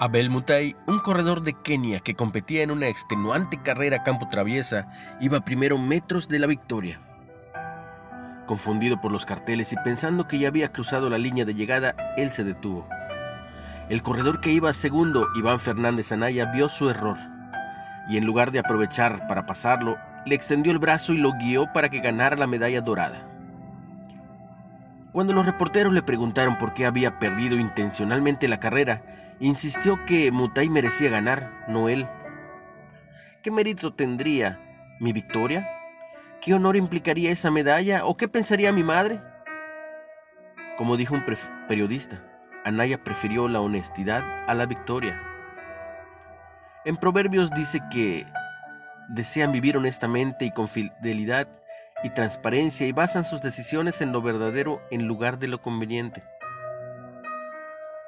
Abel Mutai, un corredor de Kenia que competía en una extenuante carrera campo traviesa, iba primero metros de la victoria. Confundido por los carteles y pensando que ya había cruzado la línea de llegada, él se detuvo. El corredor que iba segundo, Iván Fernández Anaya, vio su error y en lugar de aprovechar para pasarlo, le extendió el brazo y lo guió para que ganara la medalla dorada. Cuando los reporteros le preguntaron por qué había perdido intencionalmente la carrera, insistió que Mutai merecía ganar, no él. ¿Qué mérito tendría mi victoria? ¿Qué honor implicaría esa medalla? ¿O qué pensaría mi madre? Como dijo un periodista, Anaya prefirió la honestidad a la victoria. En Proverbios dice que desean vivir honestamente y con fidelidad y transparencia y basan sus decisiones en lo verdadero en lugar de lo conveniente.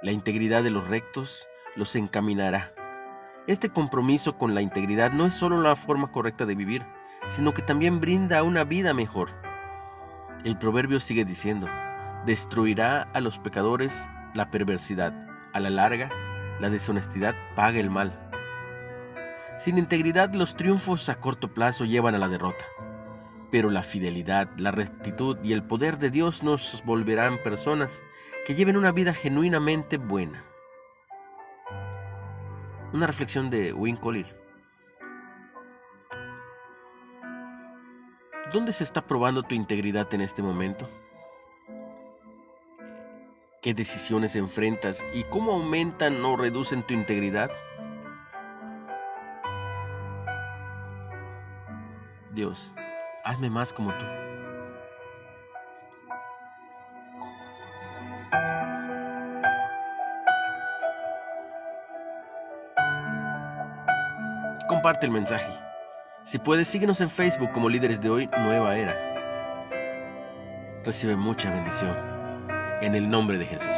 La integridad de los rectos los encaminará. Este compromiso con la integridad no es solo la forma correcta de vivir, sino que también brinda una vida mejor. El proverbio sigue diciendo, destruirá a los pecadores la perversidad, a la larga, la deshonestidad paga el mal. Sin integridad los triunfos a corto plazo llevan a la derrota pero la fidelidad, la rectitud y el poder de Dios nos volverán personas que lleven una vida genuinamente buena. Una reflexión de Win Collier. ¿Dónde se está probando tu integridad en este momento? ¿Qué decisiones enfrentas y cómo aumentan o reducen tu integridad? Dios, hazme más como tú. Comparte el mensaje. Si puedes, síguenos en Facebook como líderes de hoy, Nueva Era. Recibe mucha bendición. En el nombre de Jesús.